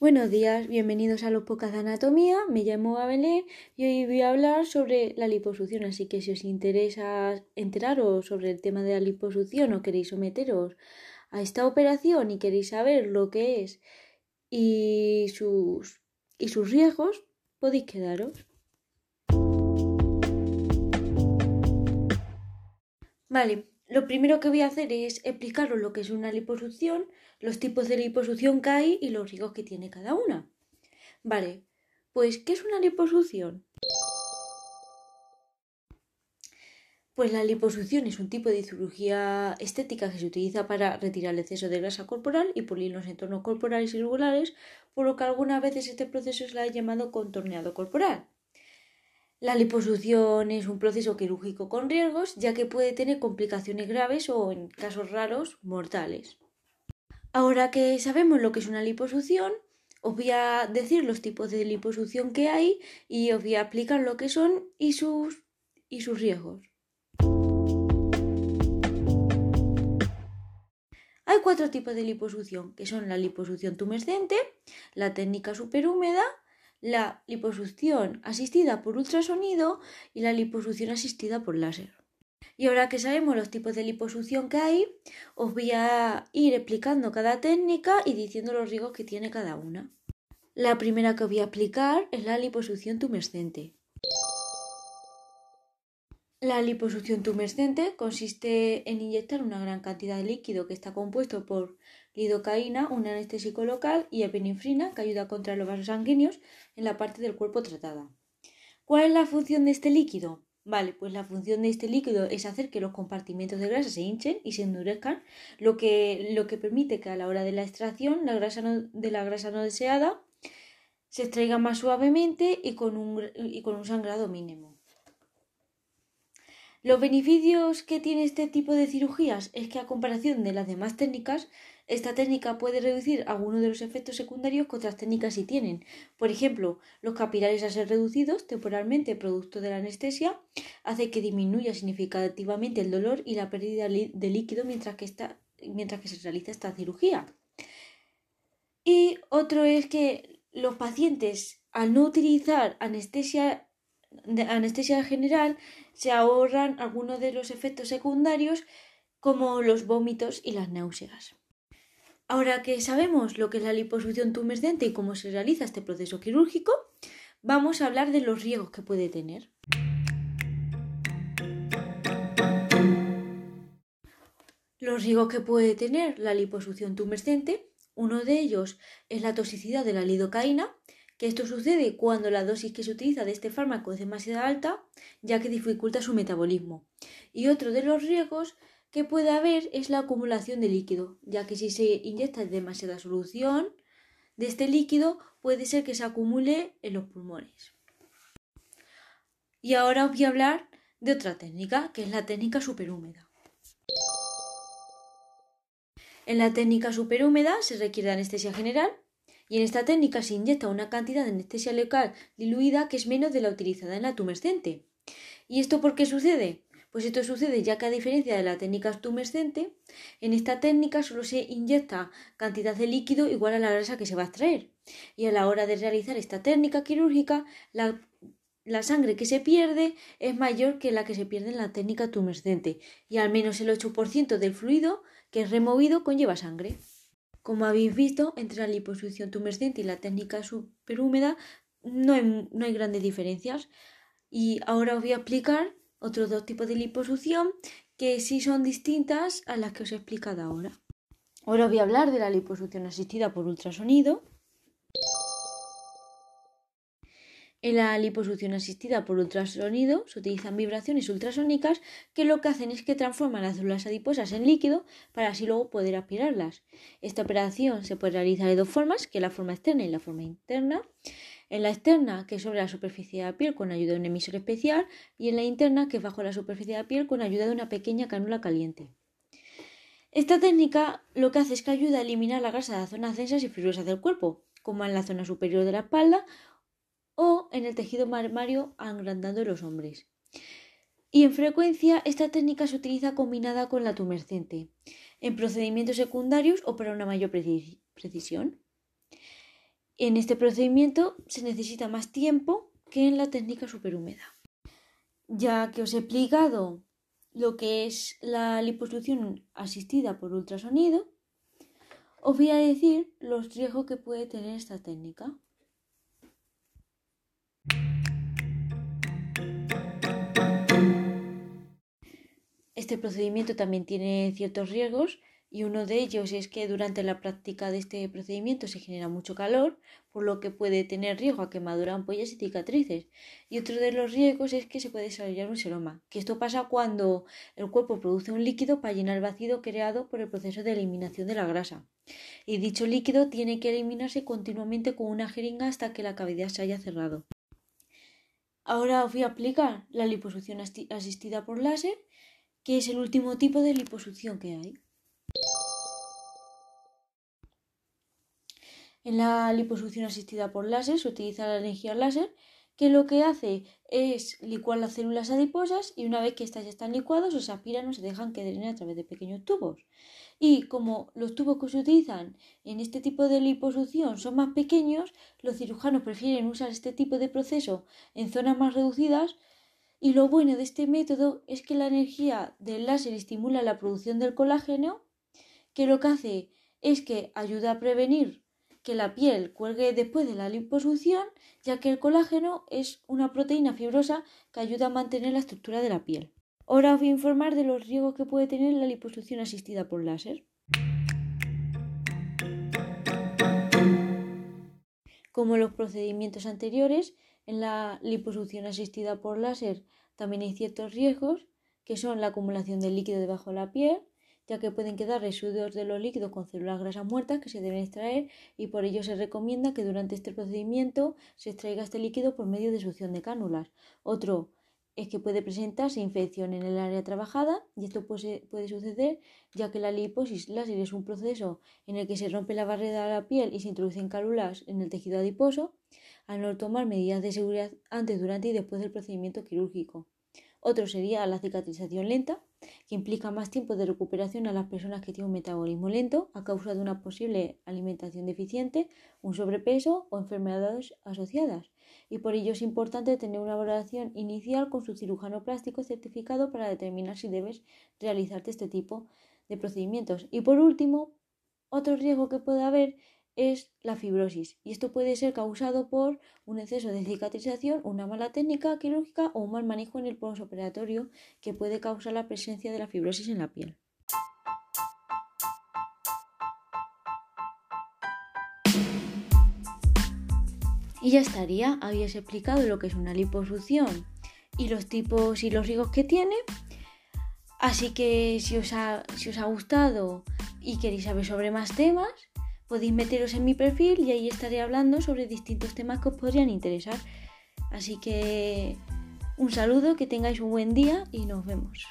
Buenos días, bienvenidos a los pocas de anatomía. Me llamo Abelé y hoy voy a hablar sobre la liposucción. Así que si os interesa enteraros sobre el tema de la liposucción o queréis someteros a esta operación y queréis saber lo que es y sus, y sus riesgos, podéis quedaros. Vale, lo primero que voy a hacer es explicaros lo que es una liposucción, los tipos de liposucción que hay y los riesgos que tiene cada una. Vale, pues ¿qué es una liposucción? Pues la liposucción es un tipo de cirugía estética que se utiliza para retirar el exceso de grasa corporal y pulir los entornos corporales irregulares, por lo que algunas veces este proceso se le ha llamado contorneado corporal. La liposucción es un proceso quirúrgico con riesgos, ya que puede tener complicaciones graves o, en casos raros, mortales. Ahora que sabemos lo que es una liposucción, os voy a decir los tipos de liposucción que hay y os voy a explicar lo que son y sus, y sus riesgos. Hay cuatro tipos de liposucción, que son la liposucción tumescente, la técnica superhúmeda, la liposucción asistida por ultrasonido y la liposucción asistida por láser. Y ahora que sabemos los tipos de liposucción que hay, os voy a ir explicando cada técnica y diciendo los riesgos que tiene cada una. La primera que os voy a explicar es la liposucción tumescente. La liposucción tumescente consiste en inyectar una gran cantidad de líquido que está compuesto por lidocaína, un anestésico local, y epinefrina, que ayuda contra los vasos sanguíneos en la parte del cuerpo tratada. ¿Cuál es la función de este líquido? Vale, pues la función de este líquido es hacer que los compartimentos de grasa se hinchen y se endurezcan, lo que, lo que permite que a la hora de la extracción la grasa de la grasa no deseada se extraiga más suavemente y con un, y con un sangrado mínimo. Los beneficios que tiene este tipo de cirugías es que a comparación de las demás técnicas, esta técnica puede reducir algunos de los efectos secundarios que otras técnicas sí tienen. Por ejemplo, los capilares a ser reducidos temporalmente producto de la anestesia hace que disminuya significativamente el dolor y la pérdida de líquido mientras que, se realiza esta cirugía. Y otro es que los pacientes al no utilizar anestesia anestesia general se ahorran algunos de los efectos secundarios como los vómitos y las náuseas. Ahora que sabemos lo que es la liposucción tumescente y cómo se realiza este proceso quirúrgico, vamos a hablar de los riesgos que puede tener. Los riesgos que puede tener la liposucción tumescente, uno de ellos es la toxicidad de la lidocaína, que esto sucede cuando la dosis que se utiliza de este fármaco es demasiado alta, ya que dificulta su metabolismo. Y otro de los riesgos que puede haber es la acumulación de líquido, ya que si se inyecta demasiada solución de este líquido puede ser que se acumule en los pulmones. Y ahora os voy a hablar de otra técnica, que es la técnica superhúmeda. En la técnica superhúmeda se requiere anestesia general y en esta técnica se inyecta una cantidad de anestesia local diluida que es menos de la utilizada en la tumescente. ¿Y esto por qué sucede? Pues esto sucede ya que a diferencia de la técnica tumescente, en esta técnica solo se inyecta cantidad de líquido igual a la grasa que se va a extraer. Y a la hora de realizar esta técnica quirúrgica, la, sangre que se pierde es mayor que la que se pierde en la técnica tumescente, y al menos el 8% del fluido que es removido conlleva sangre. Como habéis visto, entre la liposucción tumescente y la técnica superhúmeda no hay, no hay grandes diferencias. Y ahora os voy a explicar otros dos tipos de liposucción que sí son distintas a las que os he explicado ahora. Ahora os voy a hablar de la liposucción asistida por ultrasonido En la liposucción asistida por ultrasonido se utilizan vibraciones ultrasónicas que lo que hacen es que transforman las células adiposas en líquido para así luego poder aspirarlas. Esta operación se puede realizar de dos formas, que es la forma externa y la forma interna. En la externa, que es sobre la superficie de la piel con ayuda de un emisor especial, y en la interna, que es bajo la superficie de la piel con ayuda de una pequeña cánula caliente. Esta técnica lo que hace es que ayuda a eliminar la grasa de las zonas densas y fibrosas del cuerpo, como en la zona superior de la espalda o en el tejido mamario agrandando los hombres. Y en frecuencia esta técnica se utiliza combinada con la tumescente, en procedimientos secundarios o para una mayor precisión. En este procedimiento se necesita más tiempo que en la técnica superhúmeda. Ya que os he explicado lo que es la liposucción asistida por ultrasonido, os voy a decir los riesgos que puede tener esta técnica. Este procedimiento también tiene ciertos riesgos y uno de ellos es que durante la práctica de este procedimiento se genera mucho calor, por lo que puede tener riesgo a quemadura, ampollas y cicatrices. Y otro de los riesgos es que se puede desarrollar un seroma, que esto pasa cuando el cuerpo produce un líquido para llenar el vacío creado por el proceso de eliminación de la grasa. Y dicho líquido tiene que eliminarse continuamente con una jeringa hasta que la cavidad se haya cerrado. Ahora os voy a aplicar la liposucción asistida por láser que es el último tipo de liposucción que hay. En la liposucción asistida por láser se utiliza la energía láser que lo que hace es licuar las células adiposas y una vez que estas ya están licuadas se aspiran o se dejan que drenen a través de pequeños tubos. Y como los tubos que se utilizan en este tipo de liposucción son más pequeños, los cirujanos prefieren usar este tipo de proceso en zonas más reducidas y lo bueno de este método es que la energía del láser estimula la producción del colágeno, que lo que hace es que ayuda a prevenir que la piel cuelgue después de la liposucción, ya que el colágeno es una proteína fibrosa que ayuda a mantener la estructura de la piel. Ahora os voy a informar de los riesgos que puede tener la liposucción asistida por láser. Como los procedimientos anteriores, en la liposucción asistida por láser también hay ciertos riesgos, que son la acumulación de líquido debajo de la piel, ya que pueden quedar residuos de los líquidos con células grasas muertas que se deben extraer y por ello se recomienda que durante este procedimiento se extraiga este líquido por medio de succión de cánulas. Otro es que puede presentarse infección en el área trabajada y esto puede, puede suceder ya que la liposis láser es un proceso en el que se rompe la barrera de la piel y se introducen cánulas en el tejido adiposo al no tomar medidas de seguridad antes, durante y después del procedimiento quirúrgico. Otro sería la cicatrización lenta, que implica más tiempo de recuperación a las personas que tienen un metabolismo lento a causa de una posible alimentación deficiente, un sobrepeso o enfermedades asociadas. Y por ello es importante tener una valoración inicial con su cirujano plástico certificado para determinar si debes realizarte este tipo de procedimientos. Y por último, otro riesgo que puede haber es la fibrosis y esto puede ser causado por un exceso de cicatrización, una mala técnica quirúrgica o un mal manejo en el postoperatorio que puede causar la presencia de la fibrosis en la piel. Y ya estaría, habías explicado lo que es una liposucción y los tipos y los riesgos que tiene. Así que si os ha, si os ha gustado y queréis saber sobre más temas, podéis meteros en mi perfil y ahí estaré hablando sobre distintos temas que os podrían interesar. Así que un saludo, que tengáis un buen día y nos vemos.